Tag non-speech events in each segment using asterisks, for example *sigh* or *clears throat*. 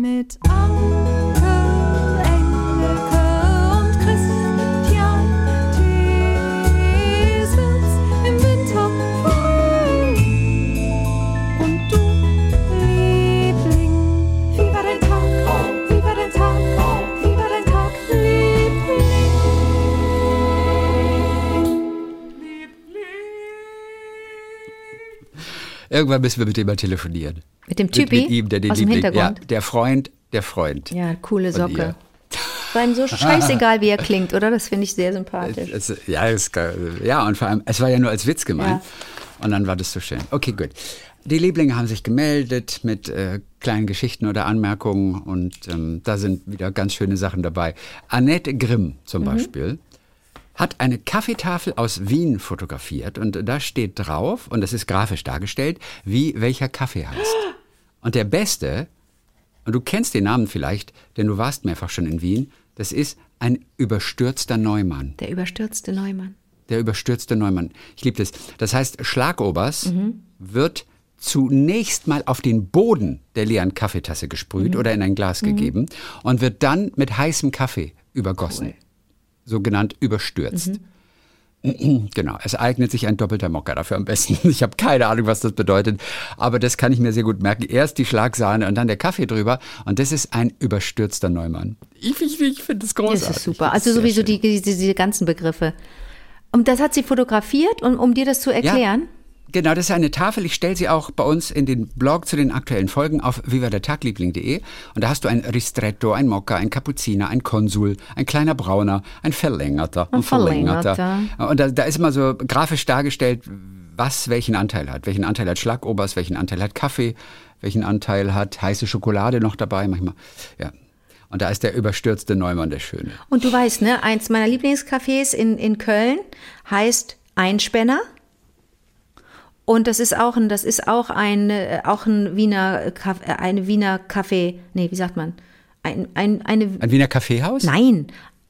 Mit Anke, Irgendwann müssen wir mit dem mal telefonieren. Mit dem Mit, Typi mit ihm, der den aus dem Liebling, ja, Hintergrund. der Freund, der Freund. Ja, coole Socke. War ihm so *laughs* scheißegal, wie er klingt, oder? Das finde ich sehr sympathisch. Es, ja, es, ja, und vor allem, es war ja nur als Witz gemeint. Und dann war das so schön. Okay, gut. Die Lieblinge haben sich gemeldet mit äh, kleinen Geschichten oder Anmerkungen und ähm, da sind wieder ganz schöne Sachen dabei. Annette Grimm zum Beispiel hat eine Kaffeetafel aus Wien fotografiert und da steht drauf, und das ist grafisch dargestellt, wie welcher Kaffee heißt. Und der beste, und du kennst den Namen vielleicht, denn du warst mehrfach schon in Wien, das ist ein überstürzter Neumann. Der überstürzte Neumann. Der überstürzte Neumann. Ich liebe das. Das heißt, Schlagobers wird zunächst mal auf den Boden der leeren Kaffeetasse gesprüht oder in ein Glas gegeben und wird dann mit heißem Kaffee übergossen. Sogenannt überstürzt. *clears throat* Genau, es eignet sich ein doppelter Mokka dafür am besten. *laughs* Ich habe keine Ahnung, was das bedeutet, aber das kann ich mir sehr gut merken. Erst die Schlagsahne und dann der Kaffee drüber und das ist ein überstürzter Neumann. Ich, ich, ich finde das großartig. Das ist super. Also sowieso die, diese, diese ganzen Begriffe. Und das hat sie fotografiert, um, um dir das zu erklären? Genau, das ist eine Tafel. Ich stelle sie auch bei uns in den Blog zu den aktuellen Folgen auf vivadertagliebling.de. Und da hast du ein Ristretto, ein Mokka, ein Cappucciner, ein Konsul, ein kleiner Brauner, ein verlängerter, Ein verlängerter. Und da, da ist immer so grafisch dargestellt, was welchen Anteil hat. Welchen Anteil hat Schlagobers, welchen Anteil hat Kaffee, welchen Anteil hat heiße Schokolade noch dabei manchmal. Ja. Und da ist der überstürzte Neumann der Schöne. Und du weißt, ne, eins meiner Lieblingscafés in, in Köln heißt Einspänner. Und das ist auch ein, das ist auch ein, äh, auch ein Wiener, äh, eine Wiener Kaffee, nee, wie sagt man? Ein, ein, eine, Ein Wiener Kaffeehaus? nein,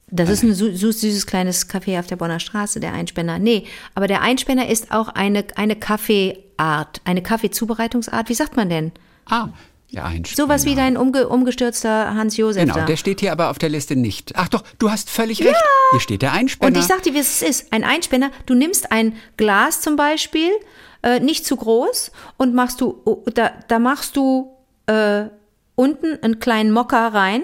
das ist ein su- süßes kleines Café auf der Bonner Straße, der Einspänner. Nee, aber der Einspänner ist auch eine, eine Kaffeeart, eine Kaffeezubereitungsart. Wie sagt man denn? Ah, ja, ein Sowas wie dein umge, umgestürzter Hans Josef Genau, da. der steht hier aber auf der Liste nicht. Ach doch, du hast völlig recht. Hier steht der Einspänner. Und ich sag dir, wie es ist. Ein Einspänner, du nimmst ein Glas zum Beispiel, äh, nicht zu groß, und machst du, oh, da, da machst du äh, unten einen kleinen Mokka rein.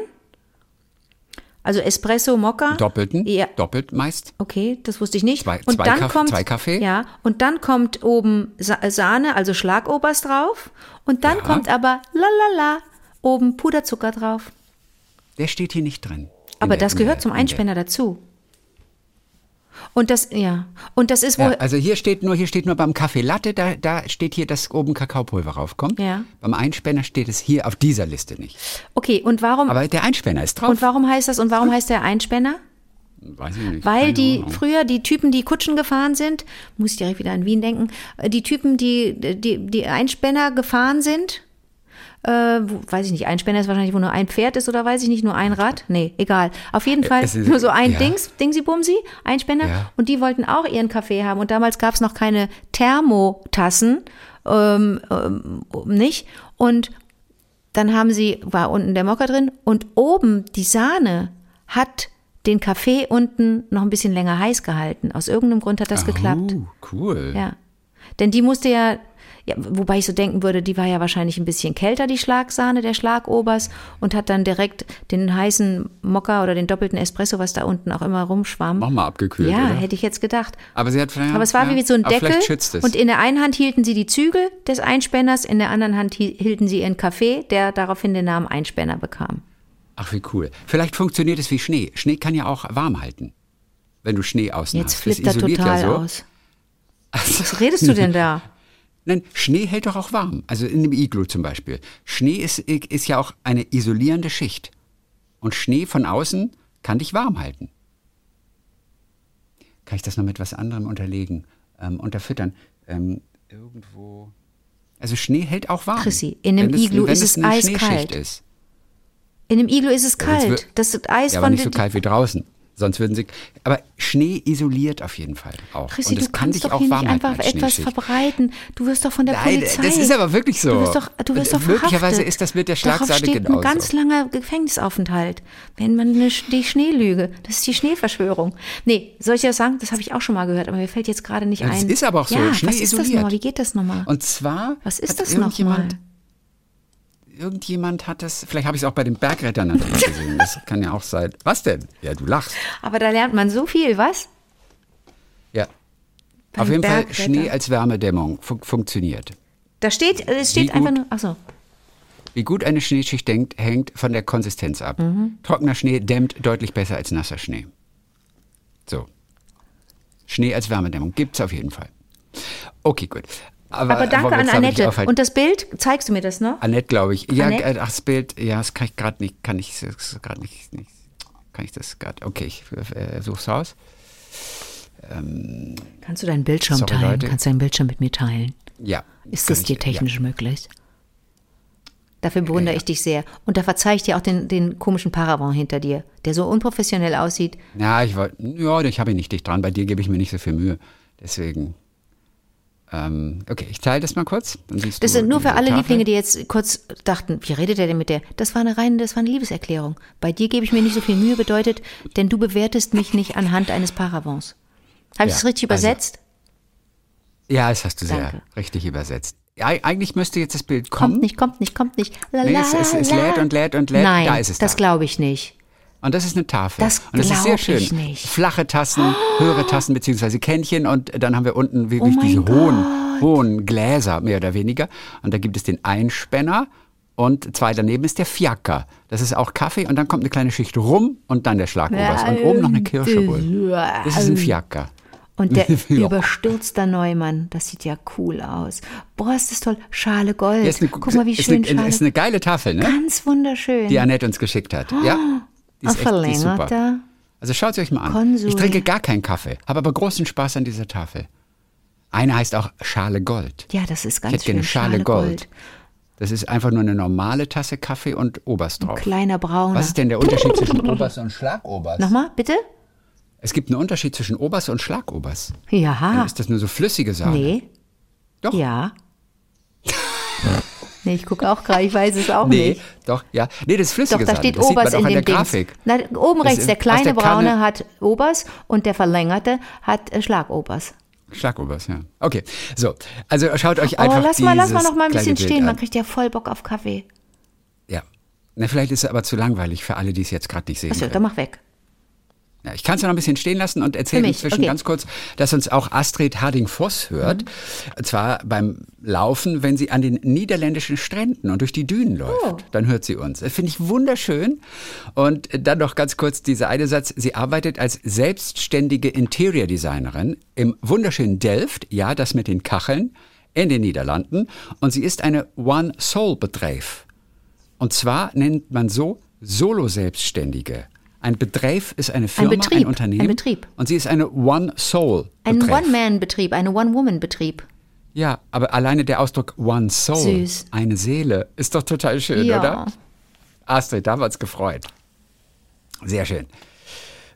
Also Espresso Mokka. Doppelten? Ja. Doppelt meist? Okay, das wusste ich nicht. Zwei- und zwei dann Kaff- kommt zwei Kaffee? Ja, und dann kommt oben Sa Sahne, also Schlagobers drauf, und dann Ja. kommt aber lalala oben Puderzucker drauf. Der steht hier nicht drin. In Aber das gehört der- zum Einspänner dazu. Und das, ja, und das ist wohl, Ja, also hier steht nur, hier steht nur beim Kaffee Latte, da, da steht hier, dass oben Kakaopulver raufkommt. Ja. Beim Einspänner steht es hier auf dieser Liste nicht. okay, und warum, Aber der Einspänner ist drauf. und warum heißt das, und warum heißt der Einspänner? Weiß ich nicht. Weil die Ahnung. früher die Typen, die Kutschen gefahren sind, muss ich direkt wieder an Wien denken, äh, die Typen, die, die, die Einspänner gefahren sind, äh, wo, weiß ich nicht, Einspänner ist wahrscheinlich, wo nur ein Pferd ist oder weiß ich nicht, nur ein Rad? Nee, egal. Auf jeden Fall es ist- nur so ein ja. Dings, Dingsi-Bumsi, Einspänner. Ja. Und die wollten auch ihren Kaffee haben. Und damals gab es noch keine Thermotassen, ähm, ähm, nicht. Und dann haben sie, war unten der Mokka drin und oben die Sahne hat den Kaffee unten noch ein bisschen länger heiß gehalten. Aus irgendeinem Grund hat das geklappt. Oh, cool. Ja. Denn die musste ja, ja, wobei ich so denken würde, die war ja wahrscheinlich ein bisschen kälter, die Schlagsahne, der Schlagobers, und hat dann direkt den heißen Mokka oder den doppelten Espresso, was da unten auch immer rumschwamm. Noch mal abgekühlt, Ja, oder? hätte ich jetzt gedacht. Aber sie hat vielleicht. Aber es war ja, wie so ein Deckel. Und in der einen Hand hielten sie die Zügel des Einspänners, in der anderen Hand hi- hielten sie ihren Kaffee, der daraufhin den Namen Einspänner bekam. Ach, wie cool. Vielleicht funktioniert es wie Schnee. Schnee kann ja auch warm halten. Wenn du Schnee außen Jetzt flippt er total ja so. aus. *laughs* Was redest du denn da? Nein, Schnee hält doch auch warm. Also in dem Iglu zum Beispiel. Schnee ist, ist ja auch eine isolierende Schicht. Und Schnee von außen kann dich warm halten. Kann ich das noch mit was anderem unterlegen? Ähm, unterfüttern? Ähm, irgendwo. Also Schnee hält auch warm. Chrissy, in einem es- Iglu ist es eine eiskalt. Ist. In dem Iglu ist es kalt. Das Eis Ja, aber von nicht so kalt wie draußen. Sonst würden sie. Aber Schnee isoliert auf jeden Fall auch. Chrissy, und es du kann doch auch warm nicht halten einfach etwas verbreiten. Du wirst doch von der Nein, Polizei. das ist aber wirklich so. Du wirst doch, du wirst doch möglicherweise ist das mit der Darauf Schlagseite steht genauso. ein ganz langer Gefängnisaufenthalt, wenn man eine, die Schneelüge, das ist die Schneeverschwörung. Nee, soll ich das sagen? Das habe ich auch schon mal gehört, aber mir fällt jetzt gerade nicht Das ein. ist aber auch so, Ja, Schnee was ist das isoliert. nochmal? Wie geht das nochmal? Und zwar Was ist hat das nochmal? Irgendjemand hat das, vielleicht habe ich es auch bei den Bergrettern gesehen, das *laughs* kann ja auch sein. Was denn? Ja, du lachst. Aber da lernt man so viel, was? Ja. Beim Auf jeden Fall. Schnee als Wärmedämmung fun funktioniert. Da steht, es steht Wie einfach gut? nur, ach so. Wie gut eine Schneeschicht denkt, hängt von der Konsistenz ab. Mhm. Trockener Schnee dämmt deutlich besser als nasser Schnee. So. Schnee als Wärmedämmung gibt's auf jeden Fall. Okay, gut. Aber wollen danke an Annette. Und das Bild, zeigst du mir das noch? Annette, glaube ich. Ja, Annette? äh, ach, das Bild, ja, das kann ich gerade nicht, kann ich gerade nicht, nicht, kann ich das gerade, okay, ich äh, such's raus. Kannst du deinen Bildschirm Sorry, teilen? Leute. Kannst du deinen Bildschirm mit mir teilen? Ja. Ist das ich, dir technisch möglich? Dafür bewundere Ja. ich dich sehr. Und da verzeih ich dir auch den, den komischen Paravent hinter dir, der so unprofessionell aussieht. Ja, ja ich wollte, ja, ich habe ihn nicht dicht dran, bei dir gebe ich mir nicht so viel Mühe, deswegen. Ähm, okay, ich teile das mal kurz. Das sind nur für alle Tafel. Lieblinge, die jetzt kurz dachten, wie redet er denn mit der? Das war eine reine, das war eine Liebeserklärung. Bei dir gebe ich mir nicht so viel Mühe bedeutet, denn du bewertest mich nicht anhand eines Paravents. Habe ich Ja, das richtig also- übersetzt? Ja, das hast du sehr Danke. richtig übersetzt. Ja, eigentlich müsste jetzt das Bild kommen. Kommt nicht, kommt nicht, kommt nicht. La, Nee, es- es- es lädt und lädt und lädt. Nein, Da ist es das da. glaube ich nicht. Und das ist eine Tafel. Das und das ist sehr schön. ich nicht. Flache Tassen, höhere Tassen beziehungsweise Kännchen und dann haben wir unten wirklich Oh diese hohen, Gott. hohen Gläser, mehr oder weniger. Und da gibt es den Einspänner und zwei daneben ist der Fiaker. Das ist auch Kaffee und dann kommt eine kleine Schicht rum und dann der Schlagobers. Und oben noch eine Kirsche wohl. Das ist ein Fiaker. Und der *laughs* Ja. überstürzter Neumann, das sieht ja cool aus. Boah, ist das toll. Schale Gold. Ja, eine, Guck mal, wie schön eine, Schale. ist eine geile Tafel, ne? Ganz wunderschön. Die Annette uns geschickt hat. Ja, die Ein ist, echt, die ist super. Also schaut sie euch mal an. Konsui. Ich trinke gar keinen Kaffee, habe aber großen Spaß an dieser Tafel. Eine heißt auch Schale Gold. Ja, das ist ganz Ich hätte gerne schön. Schale Gold. Das ist einfach nur eine normale Tasse Kaffee und Oberst drauf. Kleiner brauner. Was ist denn der Unterschied zwischen Oberst und Schlagobers? Nochmal, bitte? Es gibt einen Unterschied zwischen Oberst und Schlagobers. Ja. Ist das nur so flüssige Sahne? Nee. Doch. Ja. Nee, ich gucke auch gerade, ich weiß es auch Nee, nicht. doch, ja. Nee, das ist flüssige Doch, da steht Obers man in dem. Grafik. Na, oben Das rechts, der kleine braune hat Obers und der verlängerte hat äh, Schlagobers. Schlagobers, ja. Okay, so. Also schaut euch Oh, einfach lass mal, lass mal noch mal ein bisschen Bild stehen, man an. kriegt ja voll Bock auf Kaffee. Ja. Na, vielleicht ist es aber zu langweilig für alle, die es jetzt gerade nicht sehen Achso, dann mach weg. Ich kann es noch ein bisschen stehen lassen und erzähle inzwischen okay. ganz kurz, dass uns auch Astrid Harding-Voss hört. Und zwar beim Laufen, wenn sie an den niederländischen Stränden und durch die Dünen läuft. Oh. Dann hört sie uns. Das finde ich wunderschön. Und dann noch ganz kurz dieser eine Satz. Sie arbeitet als selbstständige Interior Designerin im wunderschönen Delft, ja, das mit den Kacheln, in den Niederlanden. Und sie ist eine One-Soul-Bedrijf. Und zwar nennt man so Solo-Selbstständige. Ein Bedrijf ist eine Firma, ein, Betrieb, Unternehmen. ein Betrieb. Und sie ist eine One-Soul. Ein Betrieb. One-Man-Betrieb, eine One-Woman-Betrieb. Ja, aber alleine der Ausdruck One Soul, Süß. eine Seele, ist doch total schön, Ja. oder? Astrid, da haben wir uns gefreut. Sehr schön.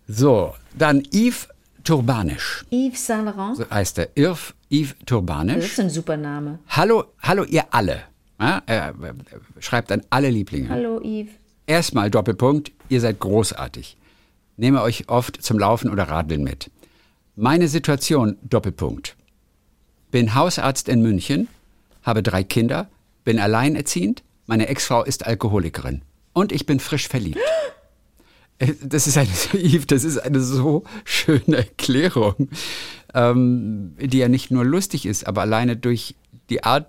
So, dann Yves Turbanisch. Yves Saint Laurent. So heißt er. Yves, Yves Das Turbanisch. ist ein super Name. Hallo, hallo ihr alle. Ja, er äh, schreibt an alle Lieblinge. Hallo Yves. Erstmal Doppelpunkt, ihr seid großartig. Nehme euch oft zum Laufen oder Radeln mit. Meine Situation, Doppelpunkt. Bin Hausarzt in München, habe drei Kinder, bin alleinerziehend, meine Ex-Frau ist Alkoholikerin und ich bin frisch verliebt. Äh, Das ist eine, *laughs* das ist eine so schöne Erklärung, ähm, die ja nicht nur lustig ist, aber alleine durch die Art,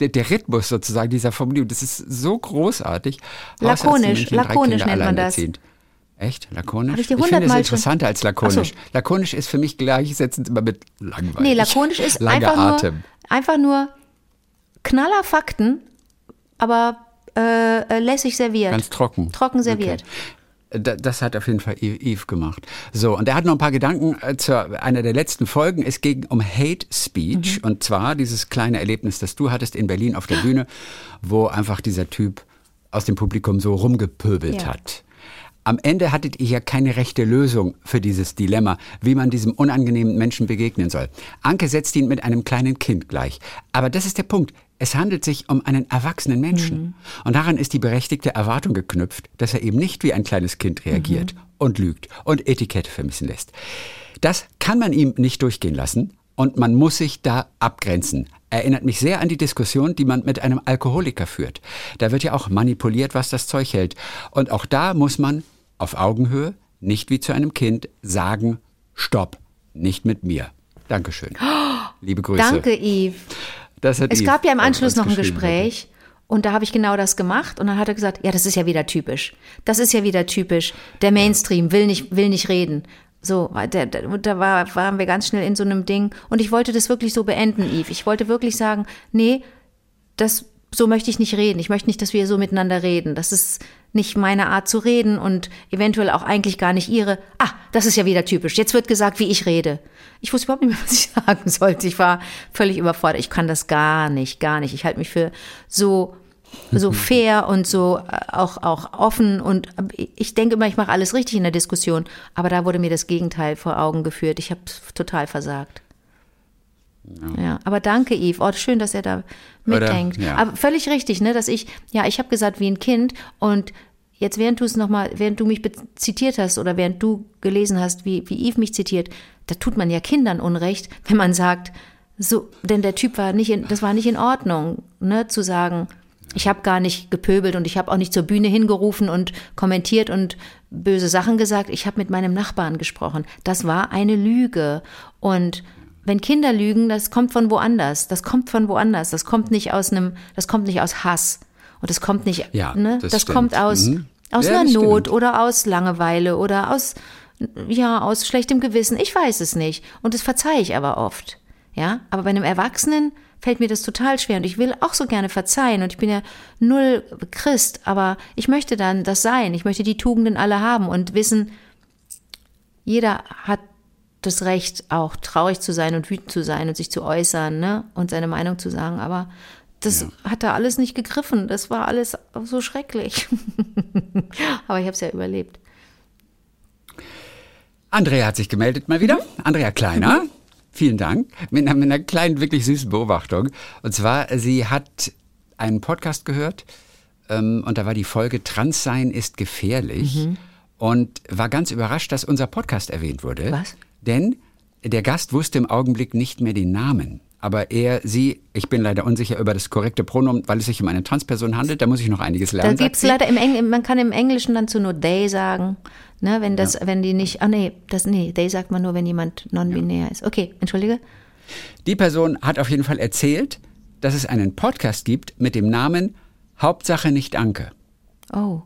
der, der Rhythmus sozusagen dieser Formulierung, das ist so großartig. Lakonisch, lakonisch nennt man das. Echt? Lakonisch? Hab ich dir finde es hundertmal schon- interessanter als lakonisch. So. Lakonisch ist für mich gleichsetzend immer mit langweilig. Nee, lakonisch ist Langer einfach Atem. nur, einfach nur knaller Fakten, aber äh, äh, lässig serviert. Ganz trocken. Trocken serviert. Okay. Da- Das hat auf jeden Fall Yves Yves gemacht. So, und er hat noch ein paar Gedanken äh, zu einer der letzten Folgen. Es ging um Hate Speech Mhm. und zwar dieses kleine Erlebnis, das du hattest in Berlin auf der Bühne, wo einfach dieser Typ aus dem Publikum so rumgepöbelt Ja. hat. Am Ende hattet ihr ja keine rechte Lösung für dieses Dilemma, wie man diesem unangenehmen Menschen begegnen soll. Anke setzt ihn mit einem kleinen Kind gleich. Aber das ist der Punkt. Es handelt sich um einen erwachsenen Menschen. Mhm. Und daran ist die berechtigte Erwartung geknüpft, dass er eben nicht wie ein kleines Kind reagiert Mhm. und lügt und Etikette vermissen lässt. Das kann man ihm nicht durchgehen lassen und man muss sich da abgrenzen. Erinnert mich sehr an die Diskussion, die man mit einem Alkoholiker führt. Da wird ja auch manipuliert, was das Zeug hält. Und auch da muss man auf Augenhöhe, nicht wie zu einem Kind, sagen, stopp, nicht mit mir. Dankeschön. *gasps* Liebe Grüße. Danke, Yves. Es Yves gab ja im Anschluss noch ein. Gespräch und da habe ich genau das gemacht und dann hat er gesagt, ja, das ist ja wieder typisch. Das ist ja wieder typisch. Der Mainstream will nicht, will nicht reden. So, da, da, da war, waren wir ganz schnell in so einem Ding und ich wollte das wirklich so beenden, Yves. Ich wollte wirklich sagen, nee, das, so möchte ich nicht reden. Ich möchte nicht, dass wir so miteinander reden. Das ist nicht meine Art zu reden und eventuell auch eigentlich gar nicht ihre. Ah, das ist ja wieder typisch. Jetzt wird gesagt, wie ich rede. Ich wusste überhaupt nicht mehr, *laughs* was ich sagen sollte. Ich war völlig überfordert. Ich kann das gar nicht, gar nicht. Ich halte mich für so so fair und so äh, auch auch offen und äh, ich denke immer, ich mache alles richtig in der Diskussion, aber da wurde mir das Gegenteil vor Augen geführt. Ich habe total versagt. Ja. aber danke, Yves. Oh, schön, dass er da mitdenkt. ja. Aber völlig richtig, ne, dass ich, ja, ich habe gesagt, wie ein Kind und jetzt, während du es nochmal, während du mich zitiert hast oder während du gelesen hast, wie, wie Yves mich zitiert, da tut man ja Kindern Unrecht, wenn man sagt, so, denn der Typ war nicht in, das war nicht in Ordnung, ne, zu sagen, ich habe gar nicht gepöbelt und ich habe auch nicht zur Bühne hingerufen und kommentiert und böse Sachen gesagt. Ich habe mit meinem Nachbarn gesprochen. Das war eine Lüge. Und wenn Kinder lügen, das kommt von woanders. Das kommt von woanders. Das kommt nicht aus einem, das kommt nicht aus Hass. Und das kommt nicht, Ja, ne? das Das, kommt aus, Mhm. aus Ja, einer Not stimmt. oder aus Langeweile oder aus, ja, aus schlechtem Gewissen. Ich weiß es nicht. Und das verzeihe ich aber oft. Ja, aber bei einem Erwachsenen fällt mir das total schwer und ich will auch so gerne verzeihen und ich bin ja null Christ, aber ich möchte dann das sein. Ich möchte die Tugenden alle haben und wissen, jeder hat das Recht, auch traurig zu sein und wütend zu sein und sich zu äußern, ne? Und seine Meinung zu sagen. Aber das hat da alles nicht gegriffen. Das war alles so schrecklich. *laughs* aber ich habe es ja überlebt. Andrea hat sich gemeldet mal wieder. Andrea Kleiner. Vielen Dank. Mit einer, mit einer kleinen, wirklich süßen Beobachtung. Und zwar, sie hat einen Podcast gehört ähm, und da war die Folge Transsein ist gefährlich und war ganz überrascht, dass unser Podcast erwähnt wurde. Was? Denn der Gast wusste im Augenblick nicht mehr den Namen. Aber er, sie, ich bin leider unsicher über das korrekte Pronomen, weil es sich um eine Transperson handelt. Da muss ich noch einiges Da lernen. gibt's sie. leider im Englischen, man kann im Englischen dann zu nur they sagen, ne, wenn das, wenn die nicht, ah nee, das, nee, they sagt man nur, wenn jemand non-binär ist. Okay, entschuldige. Die Person hat auf jeden Fall erzählt, dass es einen Podcast gibt mit dem Namen Hauptsache nicht Anke. Oh.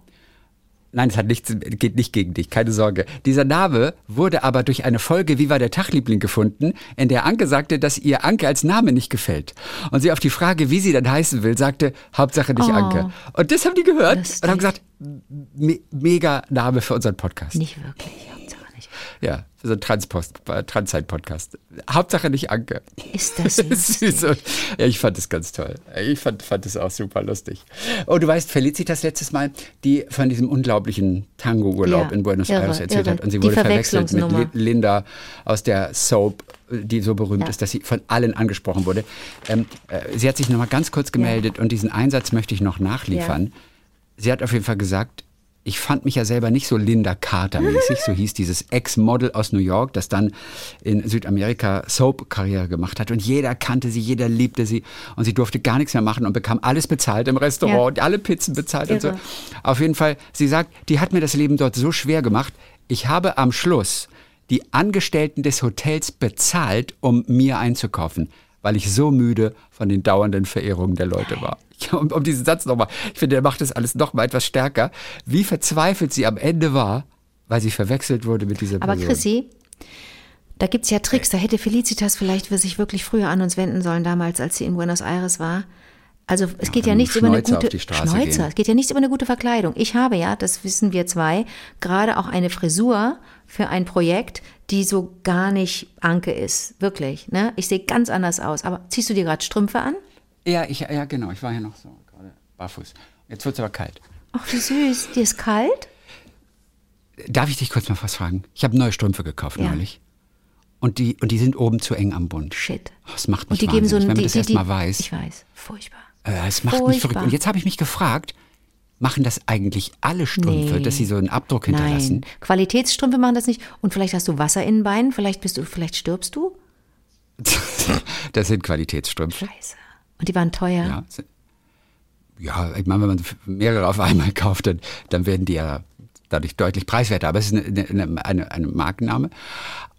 Nein, es hat nichts, geht nicht gegen dich, keine Sorge. Dieser Name wurde aber durch eine Folge Wie war der Tagliebling gefunden, in der Anke sagte, dass ihr Anke als Name nicht gefällt. Und sie auf die Frage, wie sie dann heißen will, sagte, Hauptsache nicht Oh. Anke. Und das haben die gehört Lustig. und haben gesagt, me mega Name für unseren Podcast. Nicht wirklich. Ja, so einen Transpost, Transzeit-Podcast. Hauptsache nicht Anke. Ist das *laughs* so. Ja, ich fand es ganz toll. Ich fand, fand es auch super lustig. Oh, du weißt, Felicitas letztes Mal, die von diesem unglaublichen Tango-Urlaub Ja, in Buenos irre, Aires erzählt irre. hat. Und sie Die wurde verwechselt mit Linda aus der Soap, die so berühmt Ja. ist, dass sie von allen angesprochen wurde. Ähm, äh, sie hat sich nochmal ganz kurz gemeldet und diesen Einsatz möchte ich noch nachliefern. Sie hat auf jeden Fall gesagt, ich fand mich ja selber nicht so Linda Carter-mäßig, so hieß dieses Ex-Model aus New York, das dann in Südamerika Soap-Karriere gemacht hat. Und jeder kannte sie, jeder liebte sie. Und sie durfte gar nichts mehr machen und bekam alles bezahlt im Restaurant Ja. alle Pizzen bezahlt und so. Auf jeden Fall, sie sagt, die hat mir das Leben dort so schwer gemacht. Ich habe am Schluss die Angestellten des Hotels bezahlt, um mir einzukaufen, weil ich so müde von den dauernden Verehrungen der Leute war. Um, um diesen Satz nochmal, ich finde, der macht das alles nochmal etwas stärker, wie verzweifelt sie am Ende war, weil sie verwechselt wurde mit dieser Aber Person. Chrissy, da gibt's ja Tricks. Da hätte Felicitas vielleicht für sich wirklich früher an uns wenden sollen, damals, als sie in Buenos Aires war. Also es geht ja nichts über eine gute Schnäuzer. Es geht ja nichts über eine gute Verkleidung. Ich habe ja, das wissen wir zwei, gerade auch eine Frisur für ein Projekt, die so gar nicht Anke ist, wirklich. Ne? Ich sehe ganz anders aus. Aber ziehst du dir gerade Strümpfe an? Ja, ich, ja, genau, ich war ja noch so gerade barfuß. Jetzt wird es aber kalt. Ach, wie süß. Dir ist kalt? Darf ich dich kurz mal was fragen? Ich habe neue Strümpfe gekauft Ja. neulich. Und die, und die sind oben zu eng am Bund. Shit. Oh, das macht mich Und die geben so ein, wenn man die, das die, erst die, mal weiß. Ich weiß, furchtbar. Äh, Es macht mich verrückt. Und jetzt habe ich mich gefragt, machen das eigentlich alle Strümpfe, Nee. dass sie so einen Abdruck hinterlassen? Nein, Qualitätsstrümpfe machen das nicht. Und vielleicht hast du Wasser in den Beinen, vielleicht bist du, vielleicht stirbst du. *laughs* Das sind Qualitätsstrümpfe. Scheiße. Und die waren teuer. Ja, ja ich meine, wenn man mehrere auf einmal *laughs* kauft, dann, dann werden die ja dadurch deutlich preiswerter. Aber es ist eine, eine, eine, eine Markenname.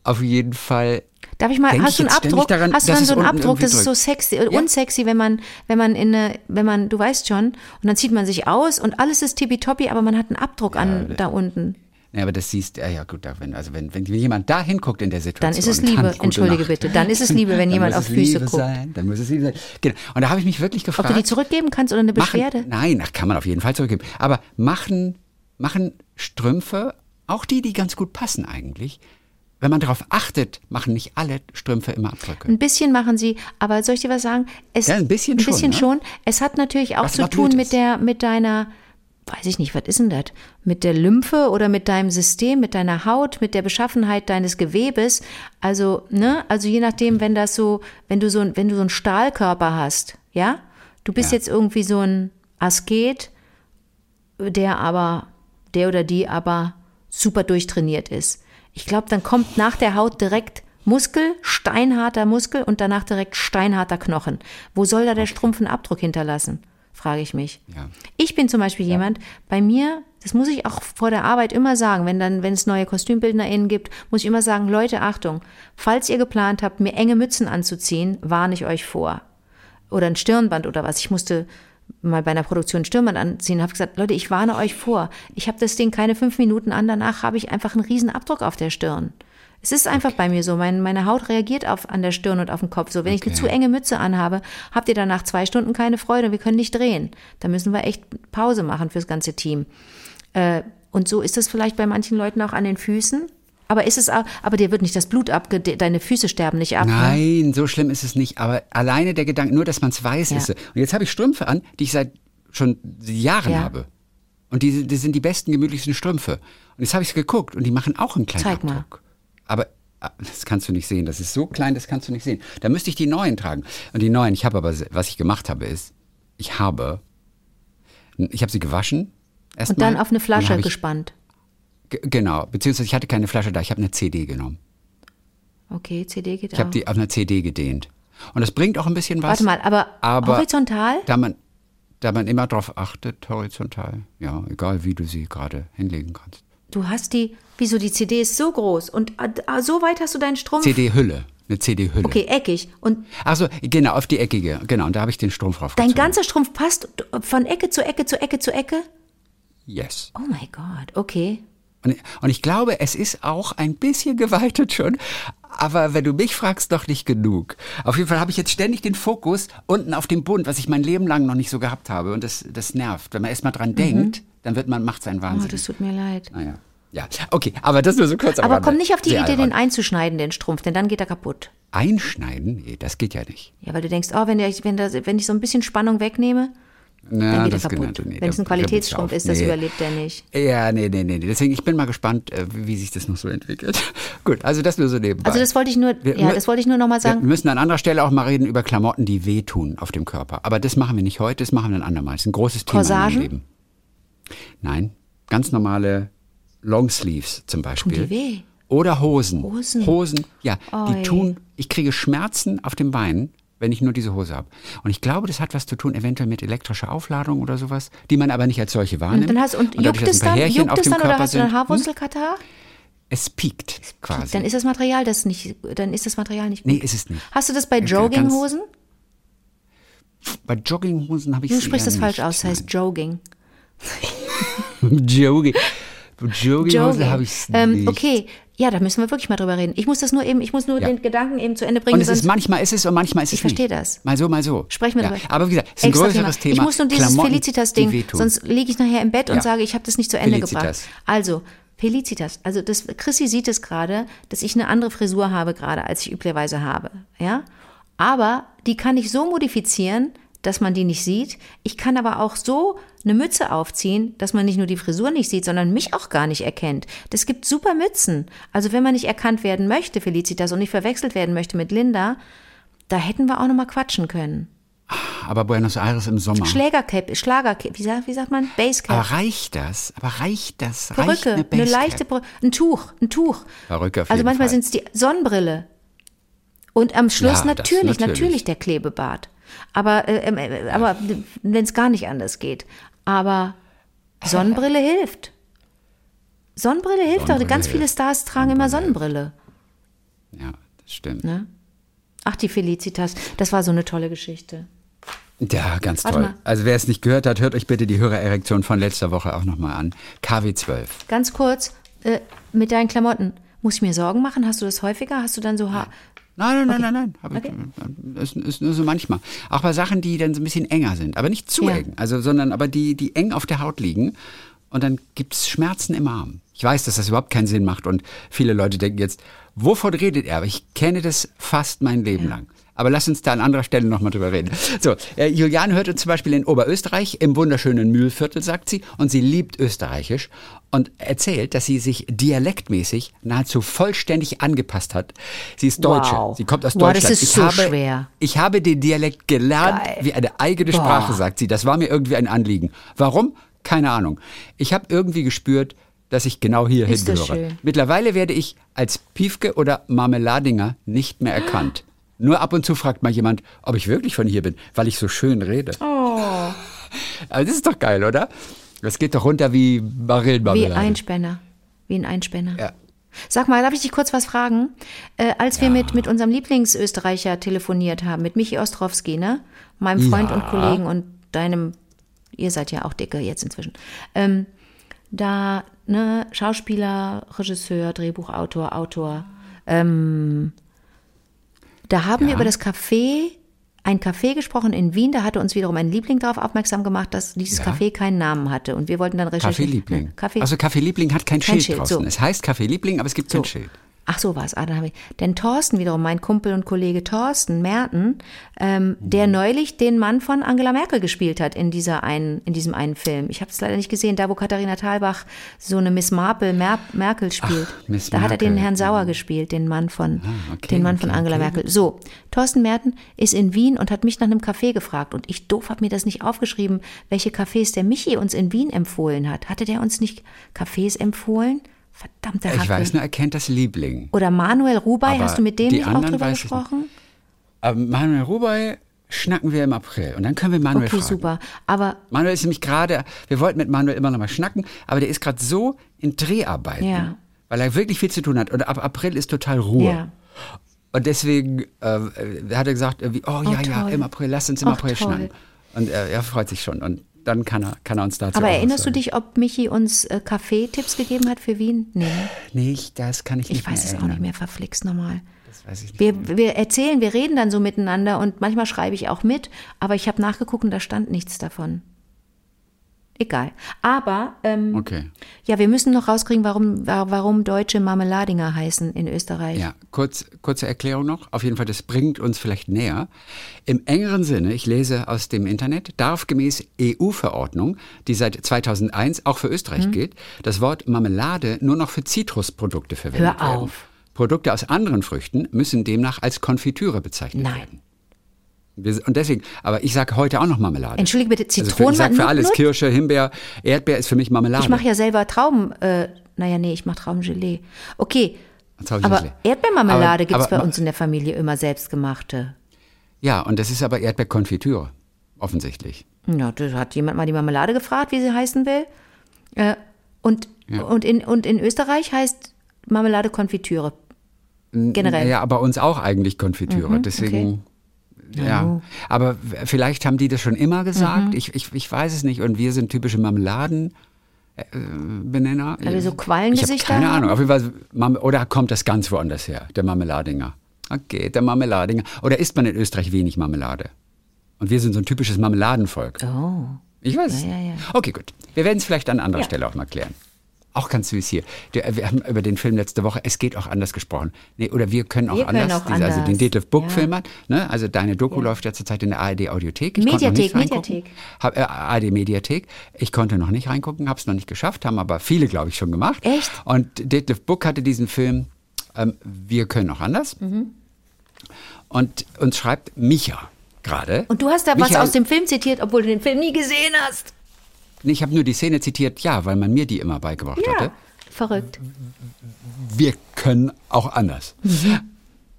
Auf jeden Fall. Darf ich mal, Denk hast du einen Abdruck? daran, hast du dann so einen Abdruck? Das ist so sexy, äh, unsexy, wenn man, wenn man in eine, wenn man, du weißt schon, und dann zieht man sich aus und alles ist tippitoppi, aber man hat einen Abdruck an da unten. Ja, aber das siehst ja, ja gut, wenn, also wenn, wenn jemand da hinguckt in der Situation. Dann ist es Liebe. Entschuldige Nacht. bitte. Dann ist es Liebe, wenn jemand auf Füße Liebe guckt. Sein. Dann muss es Liebe sein. Genau. Und da habe ich mich wirklich Ob gefragt. du die zurückgeben kannst oder eine Beschwerde? Machen, nein, ach, kann man auf jeden Fall zurückgeben. Aber machen, machen Strümpfe, auch die, die ganz gut passen eigentlich, wenn man darauf achtet, machen nicht alle Strümpfe immer Abdrücke. Ein bisschen machen sie, aber soll ich dir was sagen? Es, Ja, ein bisschen ein schon, bisschen ne? schon. Es hat natürlich auch Was zu tun mit der, mit deiner, weiß ich nicht, was ist denn das? Mit der Lymphe oder mit deinem System, mit deiner Haut, mit der Beschaffenheit deines Gewebes. Also, ne, also je nachdem, wenn das so, wenn du so, ein- wenn du so einen Stahlkörper hast, ja? Du bist Ja. jetzt irgendwie so ein Asket, der aber, der oder die aber super durchtrainiert ist. Ich glaube, dann kommt nach der Haut direkt Muskel, steinharter Muskel und danach direkt steinharter Knochen. Wo soll da der Strumpf einen Abdruck hinterlassen? Frage ich mich. Ja. Ich bin zum Beispiel jemand, bei mir, das muss ich auch vor der Arbeit immer sagen, wenn dann, wenn es neue KostümbildnerInnen gibt, muss ich immer sagen, Leute, Achtung, falls ihr geplant habt, mir enge Mützen anzuziehen, warne ich euch vor. Oder ein Stirnband oder was. Ich musste mal bei einer Produktion Stirnband anziehen, habe gesagt, Leute, ich warne euch vor. Ich habe das Ding keine fünf Minuten an, danach habe ich einfach einen riesen Abdruck auf der Stirn. Es ist einfach bei mir so, mein, meine Haut reagiert auf, an der Stirn und auf den Kopf. So, wenn ich eine Okay. zu enge Mütze anhabe, habt ihr danach zwei Stunden keine Freude, wir können nicht drehen. Da müssen wir echt Pause machen fürs ganze Team. Äh, und so ist das vielleicht bei manchen Leuten auch an den Füßen. Aber ist es auch, aber dir wird nicht das Blut abge, deine Füße sterben nicht ab. Ne? Nein, so schlimm ist es nicht. Aber alleine der Gedanke, nur dass man es weiß, Ja. ist es. Und jetzt habe ich Strümpfe an, die ich seit schon Jahren Ja. habe. Und die, die sind die besten, gemütlichsten Strümpfe. Und jetzt habe ich es geguckt und die machen auch einen kleinen Zeig mal. Abdruck. Aber ah, das kannst du nicht sehen. Das ist so klein, das kannst du nicht sehen. Da müsste ich die neuen tragen. Und die neuen, ich habe aber, was ich gemacht habe, ist, ich habe, ich habe sie gewaschen. Und erstmal. dann auf eine Flasche gespannt. Ge- Genau, beziehungsweise ich hatte keine Flasche da, ich habe eine CD genommen. Okay, CD geht Ich habe die auf einer CD gedehnt. Und das bringt auch ein bisschen was. Warte mal, aber, aber horizontal? Da man, da man immer drauf achtet, horizontal, ja, egal wie du sie gerade hinlegen kannst. Du hast die, wieso die CD ist so groß und ah, so weit hast du deinen Strumpf? CD-Hülle, eine CD-Hülle. Okay, eckig. Und Achso, genau, auf die eckige, genau, und da habe ich den Strumpf dein raufgezogen. ganzer Strumpf passt von Ecke zu Ecke zu Ecke zu Ecke? Yes. Oh mein Gott, okay. Und, ich glaube, es ist auch ein bisschen geweitet schon, aber wenn du mich fragst, noch nicht genug. Auf jeden Fall habe ich jetzt ständig den Fokus unten auf dem Bund, was ich mein Leben lang noch nicht so gehabt habe. Und das, das nervt. Wenn man erst mal dran denkt, dann wird man, macht sein Mhm. Oh, Wahnsinn. das tut mir leid. naja. Ja, okay, aber das nur so kurz Aber komm nicht auf die Idee, den einzuschneiden, den Strumpf, denn dann geht er kaputt. Einschneiden? Nee, das geht ja nicht. Ja, weil du denkst, oh, wenn, der, wenn, das, wenn ich so ein bisschen Spannung wegnehme, Na, dann geht er das kaputt. geht nicht. wenn es ein Qualitätsstrumpf ist, das. Nee. überlebt er nicht. Ja, nee, nee, nee. nee. Deswegen, ich bin mal gespannt, äh, wie sich das noch so entwickelt. *laughs* Gut, also das nur so nebenbei. Also das wollte ich nur, Wir- ja, wir- das wollte ich nur noch mal Wir sagen. müssen an anderer Stelle auch mal reden über Klamotten, die wehtun auf dem Körper. Aber das machen wir nicht heute, das machen wir ein andermal. Das ist ein großes Thema Corsagen? im Leben. Nein, ganz normale Longsleeves zum Beispiel. die weh? Oder Hosen. Hosen? Hosen, ja. Oi. Die tun, ich kriege Schmerzen auf den Beinen, wenn ich nur diese Hose habe. Und ich glaube, das hat was zu tun, eventuell mit elektrischer Aufladung oder sowas, die man aber nicht als solche wahrnimmt. Und dann hast und, dadurch, juckt es dann, Härchen juckt es dann oder hast du sind, hm? Haarwurzelkatar? Es piekt quasi. Dann ist das Material das nicht, dann ist das Material nicht gut. nee, ist es nicht. Hast du das bei Jogginghosen? Bei Jogginghosen habe ich Du sprichst das falsch aus, das heißt Jogging. *laughs* Jogging. *laughs* Jogginghose Jogging. habe ich es ähm, nicht. Okay, ja, da müssen wir wirklich mal drüber reden. Ich muss das nur eben, ich muss nur Ja. den Gedanken eben zu Ende bringen. Und es ist manchmal ist es und manchmal ist es Ich verstehe nicht. das. Mal so, mal so. Sprechen wir ja. darüber. Aber wie gesagt, es ist ein Extra größeres Thema. Ich muss nur dieses Felicitas-Ding, sonst liege ich nachher im Bett und Ja. sage, ich habe das nicht zu Ende Felicitas. gebracht. Also, Felicitas, also das, Chrissy sieht es gerade, dass ich eine andere Frisur habe gerade, als ich üblicherweise habe. Ja? Aber die kann ich so modifizieren, dass man die nicht sieht. Ich kann aber auch so eine Mütze aufziehen, dass man nicht nur die Frisur nicht sieht, sondern mich auch gar nicht erkennt. Das gibt super Mützen. Also wenn man nicht erkannt werden möchte, Felicitas, und nicht verwechselt werden möchte mit Linda, da hätten wir auch noch mal quatschen können. Aber Buenos Aires im Sommer. Schlägercape, Schlagercape, wie sagt, wie sagt man? Basecap. aber reicht das? Aber reicht das? reicht Perücke, eine, Basecap? leichte Perücke, ein Tuch, ein Tuch. Perücke auf also manchmal sind es die Sonnenbrille. Und am Schluss Ja, natürlich, natürlich. natürlich, der Klebebart. Aber, äh, äh, aber wenn es gar nicht anders geht. Aber Sonnenbrille hilft. Sonnenbrille hilft auch. Sonnenbrille Ganz viele. Stars tragen immer Sonnenbrille. Ja, das stimmt. Ne? Ach, die Felicitas, das war so eine tolle Geschichte. Ja, ganz Warte toll. mal. Also wer es nicht gehört hat, hört euch bitte die Hörererektion von letzter Woche auch nochmal an. KW12. Ganz kurz, äh, mit deinen Klamotten. Muss ich mir Sorgen machen? Hast du das häufiger? Hast du dann so Haar? Nein, nein, nein, nein, nein. Aber Okay. ist, ist nur so manchmal. Auch bei Sachen, die dann so ein bisschen enger sind. Aber nicht zu Ja. eng. Also, sondern aber die, die eng auf der Haut liegen. Und dann gibt es Schmerzen im Arm. Ich weiß, dass das überhaupt keinen Sinn macht. Und viele Leute denken jetzt, wovon redet er? Aber ich kenne das fast mein Leben lang. Aber lass uns da an anderer Stelle nochmal drüber reden. So, äh, Juliane hört uns zum Beispiel in Oberösterreich im wunderschönen Mühlviertel, sagt sie, und sie liebt Österreichisch und erzählt, dass sie sich dialektmäßig nahezu vollständig angepasst hat. Sie ist Deutsche. Wow. Sie kommt aus Wow, Deutschland. das ist ich so habe, schwer. Ich habe den Dialekt gelernt Geil. wie eine eigene Sprache, sagt sie. Das war mir irgendwie ein Anliegen. Warum? Keine Ahnung. Ich habe irgendwie gespürt, dass ich genau hier Ist hingehöre. Mittlerweile werde ich als Piefke oder Marmeladinger nicht mehr erkannt. Nur ab und zu fragt mal jemand, ob ich wirklich von hier bin, weil ich so schön rede. Oh. Aber das ist doch geil, oder? Das geht doch runter wie Wie Marillenmarmelade. Einspänner. Wie ein Einspänner. Ja. Sag mal, darf ich dich kurz was fragen? Äh, als wir mit, mit unserem Lieblingsösterreicher telefoniert haben, mit Michi Ostrowski, ne? Meinem Freund Ja. und Kollegen und deinem, ihr seid ja auch dicke jetzt inzwischen. Ähm, da, ne, Schauspieler, Regisseur, Drehbuchautor, Autor. Ähm, da haben wir Ja. über das Café, ein Café gesprochen in Wien, da hatte uns wiederum ein Liebling darauf aufmerksam gemacht, dass dieses Ja. Café keinen Namen hatte. Und wir wollten dann Kaffee recherchieren. Liebling. Ne, Kaffee, Also Kaffee Liebling hat kein, Kein Schild, Schild, draußen. so. Es heißt Kaffee Liebling, aber es gibt kein Schild. Ach so war's. Ah, dann habe ich. Denn Thorsten wiederum, mein Kumpel und Kollege Thorsten Merten, ähm, der neulich den Mann von Angela Merkel gespielt hat in dieser einen, in diesem einen Film. Ich habe es leider nicht gesehen, da wo Katharina Thalbach so eine Miss Marple Mer Merkel spielt. Miss da hat er den Merkel. Herrn Sauer gespielt, den Mann von, Ah, okay, den Mann von okay, Angela okay. Merkel. So, Thorsten Merten ist in Wien und hat mich nach einem Café gefragt und ich doof habe mir das nicht aufgeschrieben, welche Cafés der Michi uns in Wien empfohlen hat. Hatte der uns nicht Cafés empfohlen? Verdammte Ich Hacke. weiß nur, er kennt das Liebling. Oder Manuel Rubai, hast du mit dem nicht auch drüber ich gesprochen? Aber Manuel Rubai schnacken wir im April. Und dann können wir Manuel Okay, fragen. super. Aber Manuel ist nämlich gerade, wir wollten mit Manuel immer noch mal schnacken, aber der ist gerade so in Dreharbeiten, Ja. weil er wirklich viel zu tun hat. Und ab April ist total Ruhe. Ja. Und deswegen äh, hat er gesagt, irgendwie, oh, ja, ja, toll. im April, lass uns im Ach, April toll. schnacken. Und er, er freut sich schon. Und dann kann er, kann er uns dazu Aber auch erinnerst du dich, ob Michi uns äh, Kaffeetipps gegeben hat für Wien? Nee, ne? Nicht, das kann ich nicht ich weiß mehr es auch erinnern. nicht mehr, verflixt nochmal. Das weiß ich nicht. Wir, wir erzählen, wir reden dann so miteinander und manchmal schreibe ich auch mit, aber ich habe nachgeguckt und da stand nichts davon. Egal. Aber ähm, Okay. ja, wir müssen noch rauskriegen, warum, wa- warum deutsche Marmeladinger heißen in Österreich. Ja, kurz, kurze Erklärung noch. Auf jeden Fall, das bringt uns vielleicht näher. Im engeren Sinne, ich lese aus dem Internet, darf gemäß EU-Verordnung, die seit 2001 auch für. Österreich gilt, das Wort Marmelade nur noch für Zitrusprodukte verwendet Hör werden. auf. Produkte aus anderen Früchten müssen demnach als Konfitüre bezeichnet Nein. werden. Wir, und deswegen, aber ich sage heute auch noch Marmelade. Entschuldige bitte, Also für, ich Zitronen, sage für alles, Nut- Kirsche, Himbeer, Erdbeer ist für mich Marmelade. Ich mache ja selber Trauben, äh, naja, nee, ich mache Traubengelee. Okay, aber Erdbeermarmelade gibt's aber- bei uns in der Familie immer selbstgemachte. ja, und das ist aber Erdbeerkonfitüre, offensichtlich. Ja, da hat jemand mal die Marmelade gefragt, wie sie heißen will. Äh, und, und, in, und in Österreich heißt Marmelade Konfitüre. Generell. Ja, aber uns auch eigentlich Konfitüre. Mhm, Deswegen, ja. Aber vielleicht haben die das schon immer gesagt. Mhm. Ich, ich, ich weiß es nicht. Und wir sind typische Marmeladen-Benenner. Weil wir so Ich Quallengesichter keine haben? Ahnung. Auf jeden Fall, oder kommt das ganz woanders her, der Marmeladinger? Okay, der Marmeladinger. Oder isst man in Österreich wenig Marmelade? Und wir sind so ein typisches Marmeladenvolk. Oh. Ich weiß es. Ja, ja, ja. Okay, gut. Wir werden es vielleicht an anderer. Stelle auch mal klären. Auch ganz süß hier. Der- Wir haben über den Film letzte Woche Es geht auch anders gesprochen. Nee, oder wir können auch Wir können anders. auch Diese, Also den anders. Detlef Book Ja. Film hat. Ne? Also deine Doku läuft ja zurzeit in der ARD Audiothek. Ich Mediathek. Mediathek. Hab, äh, ARD Mediathek. Ich konnte noch nicht reingucken, habe es noch nicht geschafft, haben aber viele, glaube ich, schon gemacht. Echt? Und Detlef Book hatte diesen Film ähm, Wir können auch anders. Mhm. Und uns schreibt Micha gerade. Und du hast da was Michael- aus dem Film zitiert, obwohl du den Film nie gesehen hast. Ich habe nur die Szene zitiert, ja, weil man mir die immer beigebracht hatte. Verrückt. wir können auch anders.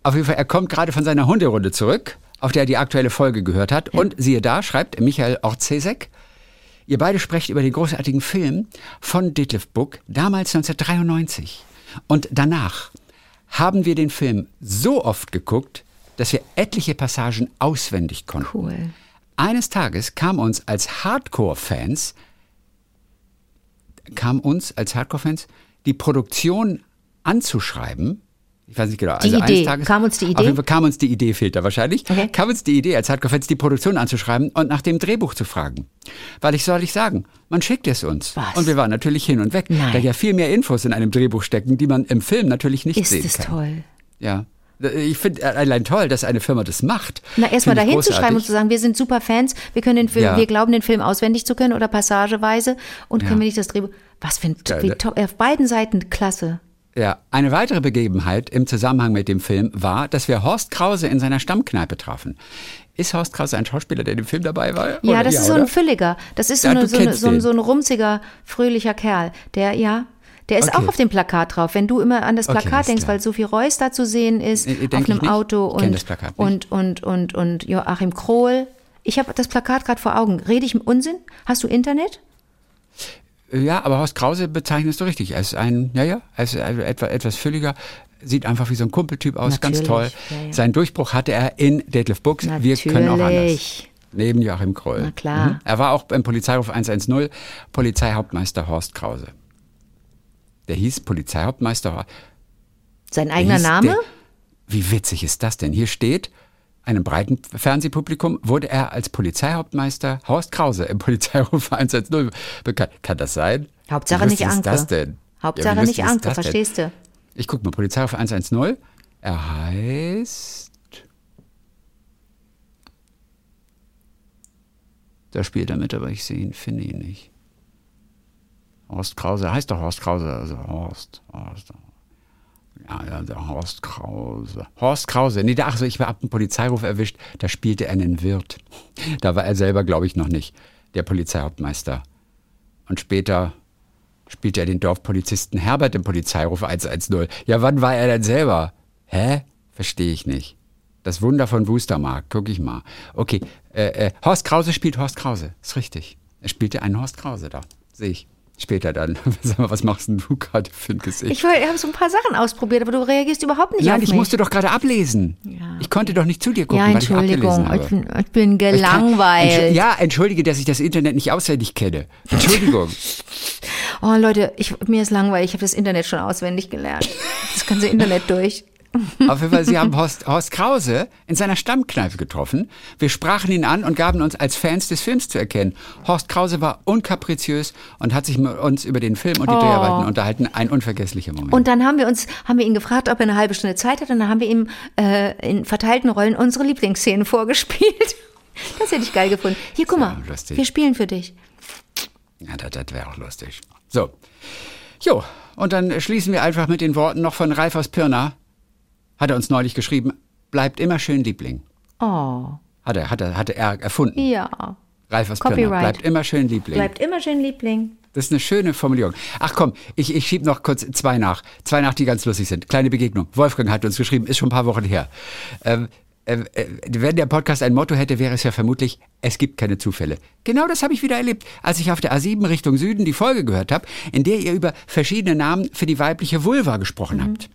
Auf jeden Fall, er kommt gerade von seiner Hunderunde zurück, auf der er die aktuelle Folge gehört hat. Und siehe da, schreibt Michael Orzesek, ihr beide sprecht über den großartigen Film von Detlef Book, damals 1993. Und danach haben wir den Film so oft geguckt, dass wir etliche Passagen auswendig konnten. Cool. Eines Tages kam uns als Hardcore-Fans kam uns als Hardcore-Fans die Produktion anzuschreiben. Ich weiß nicht genau. Die also Idee. Eines Tages, Kam uns die Idee? Auf jeden Fall kam uns die Idee, fehlt da wahrscheinlich. Okay. Kam uns die Idee, als Hardcore-Fans die Produktion anzuschreiben und nach dem Drehbuch zu fragen. Weil ich soll ich sagen, man schickt es uns. Was? Und wir waren natürlich hin und weg, Nein. da ja viel mehr Infos in einem Drehbuch stecken, die man im Film natürlich nicht Ist sehen es kann. toll. Ja. Ich finde allein toll, dass eine Firma das macht. Na, erstmal dahin zu schreiben und großartig. zu sagen, wir sind super Fans, wir können den Film, Ja. wir glauben, den Film auswendig zu können oder passageweise und Ja. können wir nicht das Drehbuch. Was für ein, wie ne? top, auf beiden Seiten klasse. Ja, eine weitere Begebenheit im Zusammenhang mit dem Film war, dass wir Horst Krause in seiner Stammkneipe trafen. Ist Horst Krause ein Schauspieler, der in dem Film dabei war? Ja, das ist so ein? Fülliger. Das ist so, Ja, eine, so, eine, so, ein, so ein rumziger, fröhlicher Kerl. Der, ja, der ist Okay. auch auf dem Plakat drauf. Wenn du immer an das Okay, Plakat ist denkst, klar. weil Sophie Reuss da zu sehen ist, Nee, denk auf ich einem. Auto Ich und, und, und, und, und Joachim Krohl. Ich habe das Plakat gerade vor Augen. Rede ich im Unsinn? Hast du Internet? Ja, aber Horst Krause bezeichnest du richtig. Er ist ein, ja, ja, er ist ein- etwa, etwas fülliger, sieht einfach wie so ein Kumpeltyp aus, ganz Natürlich, toll. ja, ja. Seinen Durchbruch hatte er in Detlef Books. Wir können auch anders. Natürlich. Neben Joachim Kroll. Na klar. Mhm. Er war auch im Polizeiruf 110 Polizeihauptmeister Horst Krause. Der hieß Polizeihauptmeister. Sein eigener hieß Name? Der, wie witzig ist das denn? Hier steht, einem breiten Fernsehpublikum wurde er als Polizeihauptmeister Horst Krause im *laughs* Polizeiruf 110 bekannt. Kann das sein? Hauptsache nicht lustig Anke. Ist das denn? Hauptsache Ja, nicht Anke, verstehst du? Ich guck mal, Polizeiruf 110. Er heißt. Da spielt er mit, aber ich sehe ihn, finde ihn nicht. Horst Krause, heißt doch Horst Krause, also Horst, Horst. Ja, der Horst Krause. Horst Krause, nee, da, ach so, ich habe einen Polizeiruf erwischt, da spielte er einen Wirt. *laughs* Da war er selber, glaube ich, noch nicht, der Polizeihauptmeister. Und später spielte er den Dorfpolizisten Herbert im Polizeiruf 110. Ja, wann war er denn selber? Hä? Verstehe ich nicht. Das Wunder von Wustermark, guck ich mal. Okay, äh, äh, Horst Krause spielt Horst Krause, ist richtig. Er spielte einen Horst Krause da, sehe ich. Später dann. *laughs* Sag mal, was machst denn du gerade für ein Gesicht? Ich habe so ein paar Sachen ausprobiert, aber du reagierst überhaupt nicht Nein, auf ich mich. musste doch gerade ablesen. Ja, Ich konnte doch nicht zu dir gucken, ja, weil ich Entschuldigung, abgelesen ich habe. bin, ich bin Ich kann- gelangweilt. Ja, entschuldige, dass ich das Internet nicht auswendig kenne. Entschuldigung. *laughs* Oh Leute, ich, mir ist langweilig, ich habe das Internet schon auswendig gelernt. Das ganze Internet durch. Auf jeden Fall, Sie haben Horst, Horst Krause in seiner Stammkneipe getroffen. Wir sprachen ihn an und gaben uns als Fans des Films zu erkennen. Horst Krause war unkapriziös und hat sich mit uns über den Film und die Dreharbeiten unterhalten. Ein unvergesslicher Moment. Oh. Und dann haben wir uns, haben wir ihn gefragt, ob er eine halbe Stunde Zeit hat, und dann haben wir ihm äh, in verteilten Rollen unsere Lieblingsszenen vorgespielt. *laughs* Das hätte ich geil gefunden. Hier, guck mal, lustig. wir spielen für dich. ja, das, das wäre auch lustig. So. Jo, und dann schließen wir einfach mit den Worten noch von Ralf aus Pirna. Hat er uns neulich geschrieben, bleibt immer schön Liebling. Oh, Hat er, hat er, hatte er erfunden. ja. Ralf aus Pirna, Copyright. bleibt immer schön Liebling. Bleibt immer schön Liebling. Das ist eine schöne Formulierung. Ach komm, ich, ich schieb noch kurz zwei nach. Zwei nach, die ganz lustig sind. Kleine Begegnung. Wolfgang hat uns geschrieben, ist schon ein paar Wochen her. Ähm, äh, äh, wenn der Podcast ein Motto hätte, wäre es ja vermutlich, es gibt keine Zufälle. Genau das habe ich wieder erlebt, als ich auf der A7 Richtung Süden die Folge gehört habe, in der ihr über verschiedene Namen für die weibliche Vulva gesprochen habt.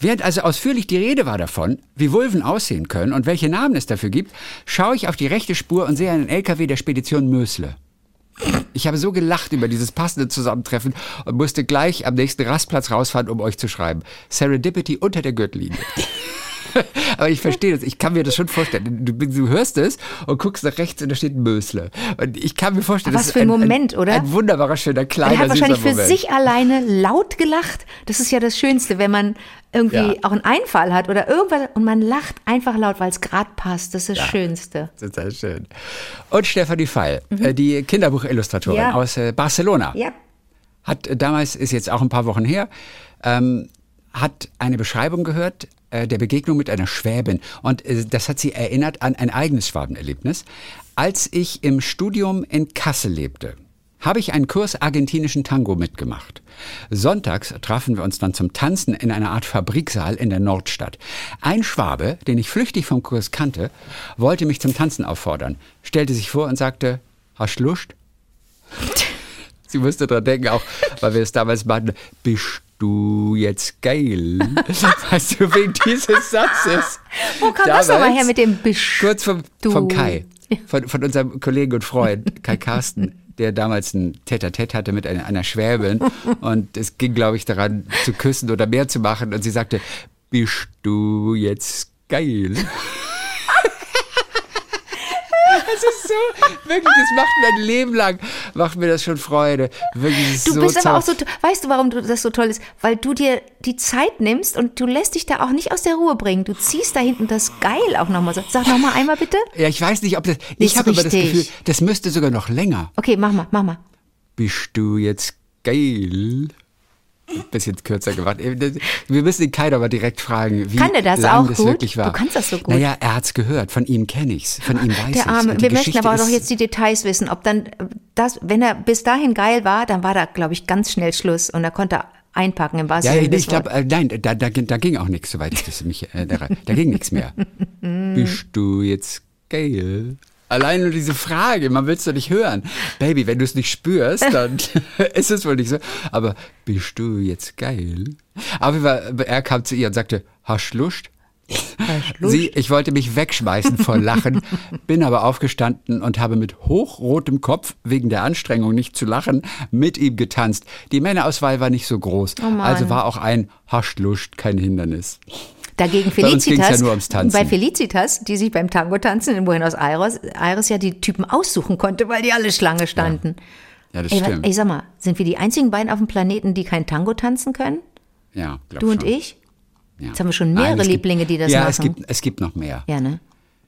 Während also ausführlich die Rede war davon, wie Vulven aussehen können und welche Namen es dafür gibt, schaue ich auf die rechte Spur und sehe einen LKW der Spedition Mösle. Ich habe so gelacht über dieses passende Zusammentreffen und musste gleich am nächsten Rastplatz rausfahren, um euch zu schreiben. Serendipity unter der Gürtellinie. *laughs* Aber ich verstehe das. Ich kann mir das schon vorstellen. Du, du hörst es und guckst nach rechts und da steht Mösle. Und ich kann mir vorstellen, Was das für ein Moment, ein, oder? Ein wunderbarer, schöner, kleiner, Er hat wahrscheinlich für Moment. sich alleine laut gelacht. Das ist ja das Schönste, wenn man irgendwie Ja. auch einen Einfall hat oder irgendwas und man lacht einfach laut, weil es gerade passt. Das ist das Schönste. Total schön. Und Stefanie Feil, äh, die Kinderbuchillustratorin Mhm. Ja. aus äh, Barcelona. Ja. hat äh, damals, ist jetzt auch ein paar Wochen her, ähm, hat eine Beschreibung gehört äh, der Begegnung mit einer Schwäbin. Und äh, das hat sie erinnert an ein eigenes Schwabenerlebnis. Als ich im Studium in Kassel lebte, habe ich einen Kurs argentinischen Tango mitgemacht. Sonntags trafen wir uns dann zum Tanzen in einer Art Fabriksaal in der Nordstadt. Ein Schwabe, den ich flüchtig vom Kurs kannte, wollte mich zum Tanzen auffordern, stellte sich vor und sagte, hast Lust? *laughs* Sie musste dran denken, auch weil wir es damals meinten, bist du jetzt geil? *laughs* weißt du, wegen dieses Satzes. Wo kam das nochmal Damals, her mit dem Bist Kurz vom, vom Kai, von, von unserem Kollegen und Freund, Kai Carsten, der damals ein Tête-à-Tête hatte mit einer, einer Schwäbin. *laughs* Und es ging, glaube ich, daran, zu küssen oder mehr zu machen. Und sie sagte, bist du jetzt geil? Das ist so, wirklich, das macht mir ein Leben lang, macht mir das schon Freude. Wirklich, das ist Du so bist aber auch so, weißt du, warum das so toll ist? Weil du dir die Zeit nimmst und du lässt dich da auch nicht aus der Ruhe bringen. Du ziehst da hinten das geil auch nochmal so. Sag nochmal einmal bitte. Ja, ich weiß nicht, ob das. Nicht Ich habe aber das. Gefühl, das müsste sogar noch länger. Okay, mach mal, mach mal. Bist du jetzt geil? Bisschen kürzer gemacht. Wir müssen den Kai aber direkt fragen, wie Kann der das lang auch das gut? wirklich war. Du kannst das so gut. Naja, er hat's gehört. Von ihm kenne ich's. Von ihm weiß Der ich's. Arme. Und die Wir möchten aber auch noch jetzt die Details wissen. Ob dann äh, das, wenn er bis dahin geil war, dann war da, glaube ich, ganz schnell Schluss und da konnte er einpacken im wahrsten Ja, ja, Sinne des ich glaube, äh, nein, da, da, ging- da ging auch nichts, soweit ich das mich äh, daran. Da ging nichts mehr. *laughs* Bist du jetzt geil? Allein nur diese Frage, man will es doch nicht hören. Baby, wenn du es nicht spürst, dann *laughs* ist es wohl nicht so. Aber bist du jetzt geil? Aber er kam zu ihr und sagte, hast Lust? *laughs* Sie, ich wollte mich wegschmeißen vor Lachen, bin aber aufgestanden und habe mit hochrotem Kopf, wegen der Anstrengung nicht zu lachen, mit ihm getanzt. Die Männerauswahl war nicht so groß, Oh also war auch ein Haschlust kein Hindernis. Dagegen Bei Felicitas, ja ums Tanzen. bei Felicitas, die sich beim Tango tanzen in Buenos Aires, Aires ja die Typen aussuchen konnte, weil die alle Schlange standen. Ja, das Ey, stimmt. ey, sag mal, sind wir die einzigen beiden auf dem Planeten, die kein Tango tanzen können? ja, glaub Du und schon. ich? Ja. Jetzt haben wir schon mehrere Nein, es gibt- Lieblinge, die das ja, machen. es gibt, es gibt noch mehr. Ja, ne?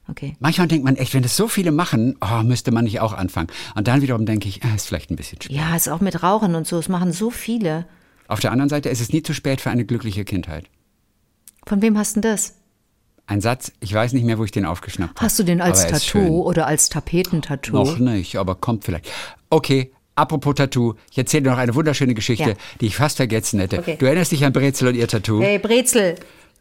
Okay. Manchmal denkt man echt, wenn das so viele machen, oh, müsste man nicht auch anfangen. Und dann wiederum denke ich, ah, ist vielleicht ein bisschen spät. Ja, ist auch mit Rauchen und so. Es machen so viele. Auf der anderen Seite ist es nie zu spät für eine glückliche Kindheit. Von wem hast du denn das? Ein Satz, ich weiß nicht mehr, wo ich den aufgeschnappt habe. Hast du den als. Tattoo oder als Tapetentattoo? Noch nicht, aber kommt vielleicht. Okay, apropos Tattoo, ich erzähle dir noch eine wunderschöne Geschichte, Ja. die ich fast vergessen hätte. Okay. Du erinnerst dich an Brezel und ihr Tattoo? Hey, Brezel.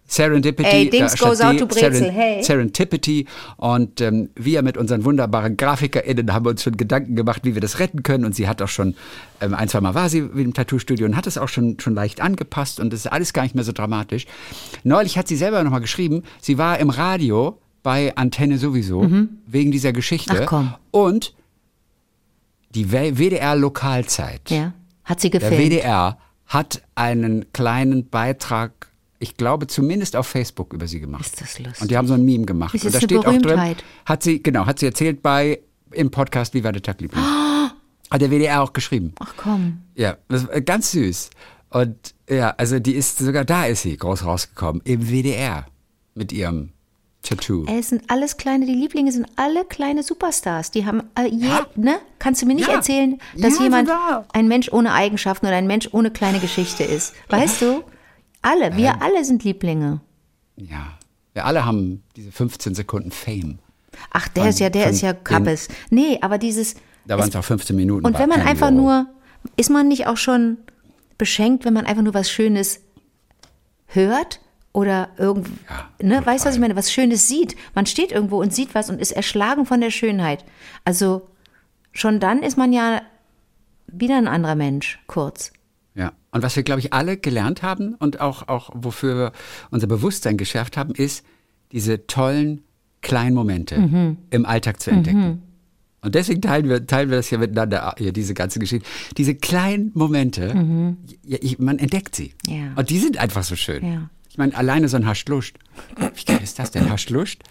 Serendipity. Ey, Dings äh, goes out to Brezel, hey. Serendipity. Und ähm, wir mit unseren wunderbaren GrafikerInnen haben uns schon Gedanken gemacht, wie wir das retten können. Und sie hat auch schon, ähm, ein, zwei Mal war sie im Tattoo-Studio und hat es auch schon, schon leicht angepasst. Und das ist alles gar nicht mehr so dramatisch. Neulich hat sie selber nochmal geschrieben, sie war im Radio bei Antenne sowieso, wegen dieser Geschichte. Mhm. Ach, komm. Und die WDR-Lokalzeit. Ja. Hat sie Der gefilmt. WDR hat einen kleinen Beitrag, ich glaube zumindest auf Facebook über sie gemacht. Ist das lustig. Und die haben so ein Meme gemacht. Das und ist da eine steht auch drin, hat sie, genau, hat sie erzählt bei, im Podcast Wie war der Tag, Liebling? *gasps* Hat der WDR auch geschrieben. Ach komm. Ja, das ganz süß. Und ja, also die ist, sogar da ist sie groß rausgekommen, im WDR mit ihrem Tattoo. Ey, es sind alles kleine, die Lieblinge sind alle kleine Superstars. Die haben, äh, je, Ja. ne? Kannst du mir nicht Ja. erzählen, dass Ja, jemand sogar. ein Mensch ohne Eigenschaften oder ein Mensch ohne kleine Geschichte ist? Weißt du? Alle, wir alle sind Lieblinge. Ja. Wir alle haben diese 15 Sekunden Fame. Ach, der Von- ist ja, der ist ja Kappes. Nee, aber dieses. Da waren es auch 15 Minuten. Und wenn man einfach Euro. nur, ist man nicht auch schon beschenkt, wenn man einfach nur was Schönes hört oder irgend, Ja, ne, weißt du, was ich meine, was Schönes sieht. Man steht irgendwo und sieht was und ist erschlagen von der Schönheit. Also schon dann ist man ja wieder ein anderer Mensch, kurz. Und was wir, glaube ich, alle gelernt haben und auch, auch wofür wir unser Bewusstsein geschärft haben, ist, diese tollen kleinen Momente Mhm. im Alltag zu entdecken. Und deswegen teilen wir, teilen wir das hier miteinander, hier, diese ganze Geschichte. Diese kleinen Momente, ja, ich, man entdeckt sie. Mhm. Ja. Und die sind einfach so schön. Ja. Ich meine, alleine so ein Haschluscht. Wie geil ist das denn? Haschluscht?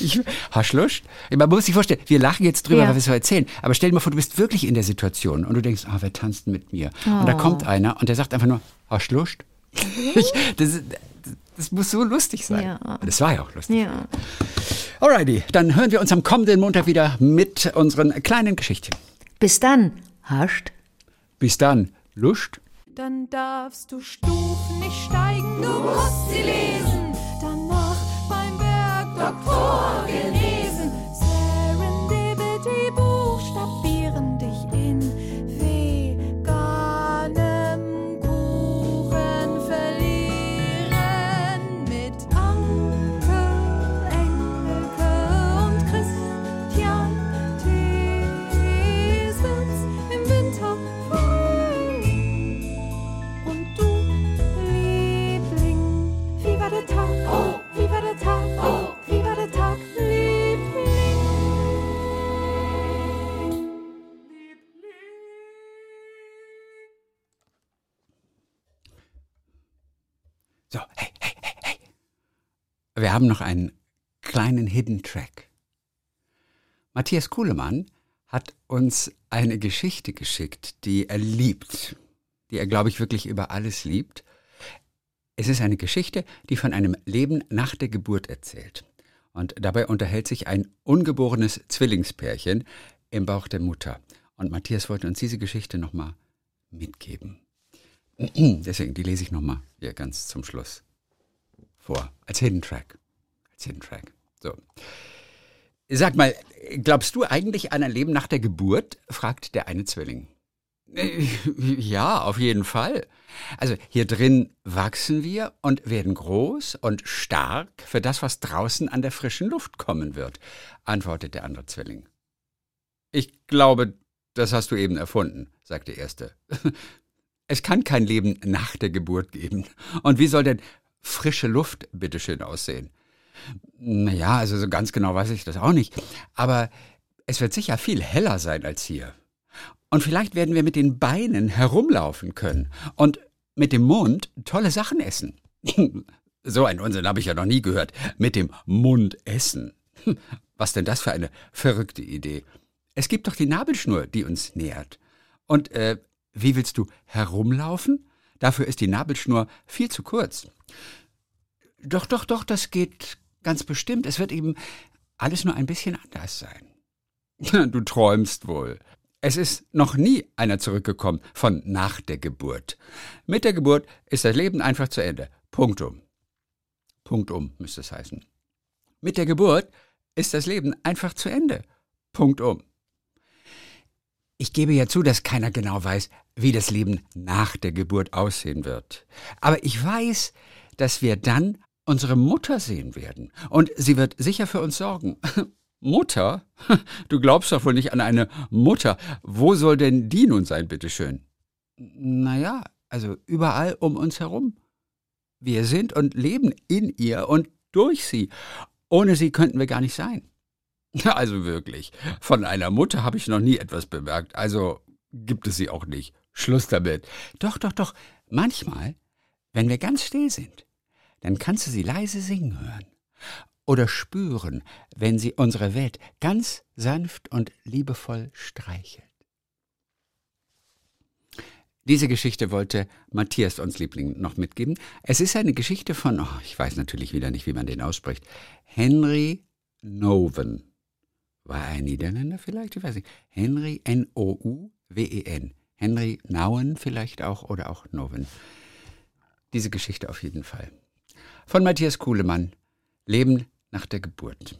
Ich, Haschluscht? Man muss sich vorstellen, wir lachen jetzt drüber, Ja. weil wir es so erzählen. Aber stell dir mal vor, du bist wirklich in der Situation und du denkst, ah, wer tanzt mit mir? Und da kommt einer und der sagt einfach nur, Haschluscht? *laughs* Ich, das, ist- das muss so lustig sein. Ja. Das war ja auch lustig. Ja. Alrighty, dann hören wir uns am kommenden Montag wieder mit unseren kleinen Geschichten. Bis dann. Hascht. Bis dann, Lust. Dann darfst du Stufen nicht steigen, du musst sie lesen. Danach beim Bergdoktor genesen. Haben noch einen kleinen Hidden Track. Matthias Kuhlemann hat uns eine Geschichte geschickt, die er liebt, die er, glaube ich, wirklich über alles liebt. Es ist eine Geschichte, die von einem Leben nach der Geburt erzählt. Und dabei unterhält sich ein ungeborenes Zwillingspärchen im Bauch der Mutter. Und Matthias wollte uns diese Geschichte nochmal mitgeben. *clears throat* Deswegen, die lese ich nochmal hier ganz zum Schluss vor. Als Hidden Track. Als Hidden Track. So. Sag mal, glaubst du eigentlich an ein Leben nach der Geburt? fragt der eine Zwilling. Äh, *laughs* Ja, auf jeden Fall. Also hier drin wachsen wir und werden groß und stark für das, was draußen an der frischen Luft kommen wird, antwortet der andere Zwilling. Ich glaube, das hast du eben erfunden, sagt der erste. *laughs* Es kann kein Leben nach der Geburt geben. Und wie soll denn frische Luft bitteschön aussehen? Naja, also so ganz genau weiß ich das auch nicht. Aber es wird sicher viel heller sein als hier. Und vielleicht werden wir mit den Beinen herumlaufen können und mit dem Mund tolle Sachen essen. *laughs* So einen Unsinn habe ich ja noch nie gehört. Mit dem Mund essen. *laughs* Was denn das für eine verrückte Idee? Es gibt doch die Nabelschnur, die uns nährt. Und äh, wie willst du herumlaufen? Dafür ist die Nabelschnur viel zu kurz. Doch, doch, doch, das geht ganz bestimmt. Es wird eben alles nur ein bisschen anders sein. Du träumst wohl. Es ist noch nie einer zurückgekommen von nach der Geburt. Mit der Geburt ist das Leben einfach zu Ende. Punktum. Punktum müsste es heißen. Mit der Geburt ist das Leben einfach zu Ende. Punktum. Ich gebe ja zu, dass keiner genau weiß, wie das Leben nach der Geburt aussehen wird. Aber ich weiß, dass wir dann unsere Mutter sehen werden. Und sie wird sicher für uns sorgen. *laughs* Mutter? Du glaubst doch wohl nicht an eine Mutter. Wo soll denn die nun sein, bitteschön? Naja, also überall um uns herum. Wir sind und leben in ihr und durch sie. Ohne sie könnten wir gar nicht sein. Also wirklich, von einer Mutter habe ich noch nie etwas bemerkt. Also gibt es sie auch nicht. Schluss damit. Doch, doch, doch. Manchmal, wenn wir ganz still sind, dann kannst du sie leise singen hören. Oder spüren, wenn sie unsere Welt ganz sanft und liebevoll streichelt. Diese Geschichte wollte Matthias uns Liebling noch mitgeben. Es ist eine Geschichte von, oh, ich weiß natürlich wieder nicht, wie man den ausspricht, Henry Noven. War er ein Niederländer vielleicht? Ich weiß nicht. Henry N-O-U-W-E-N. Henry Nouwen vielleicht auch oder auch Noven. Diese Geschichte auf jeden Fall. Von Matthias Kuhlemann. Leben nach der Geburt.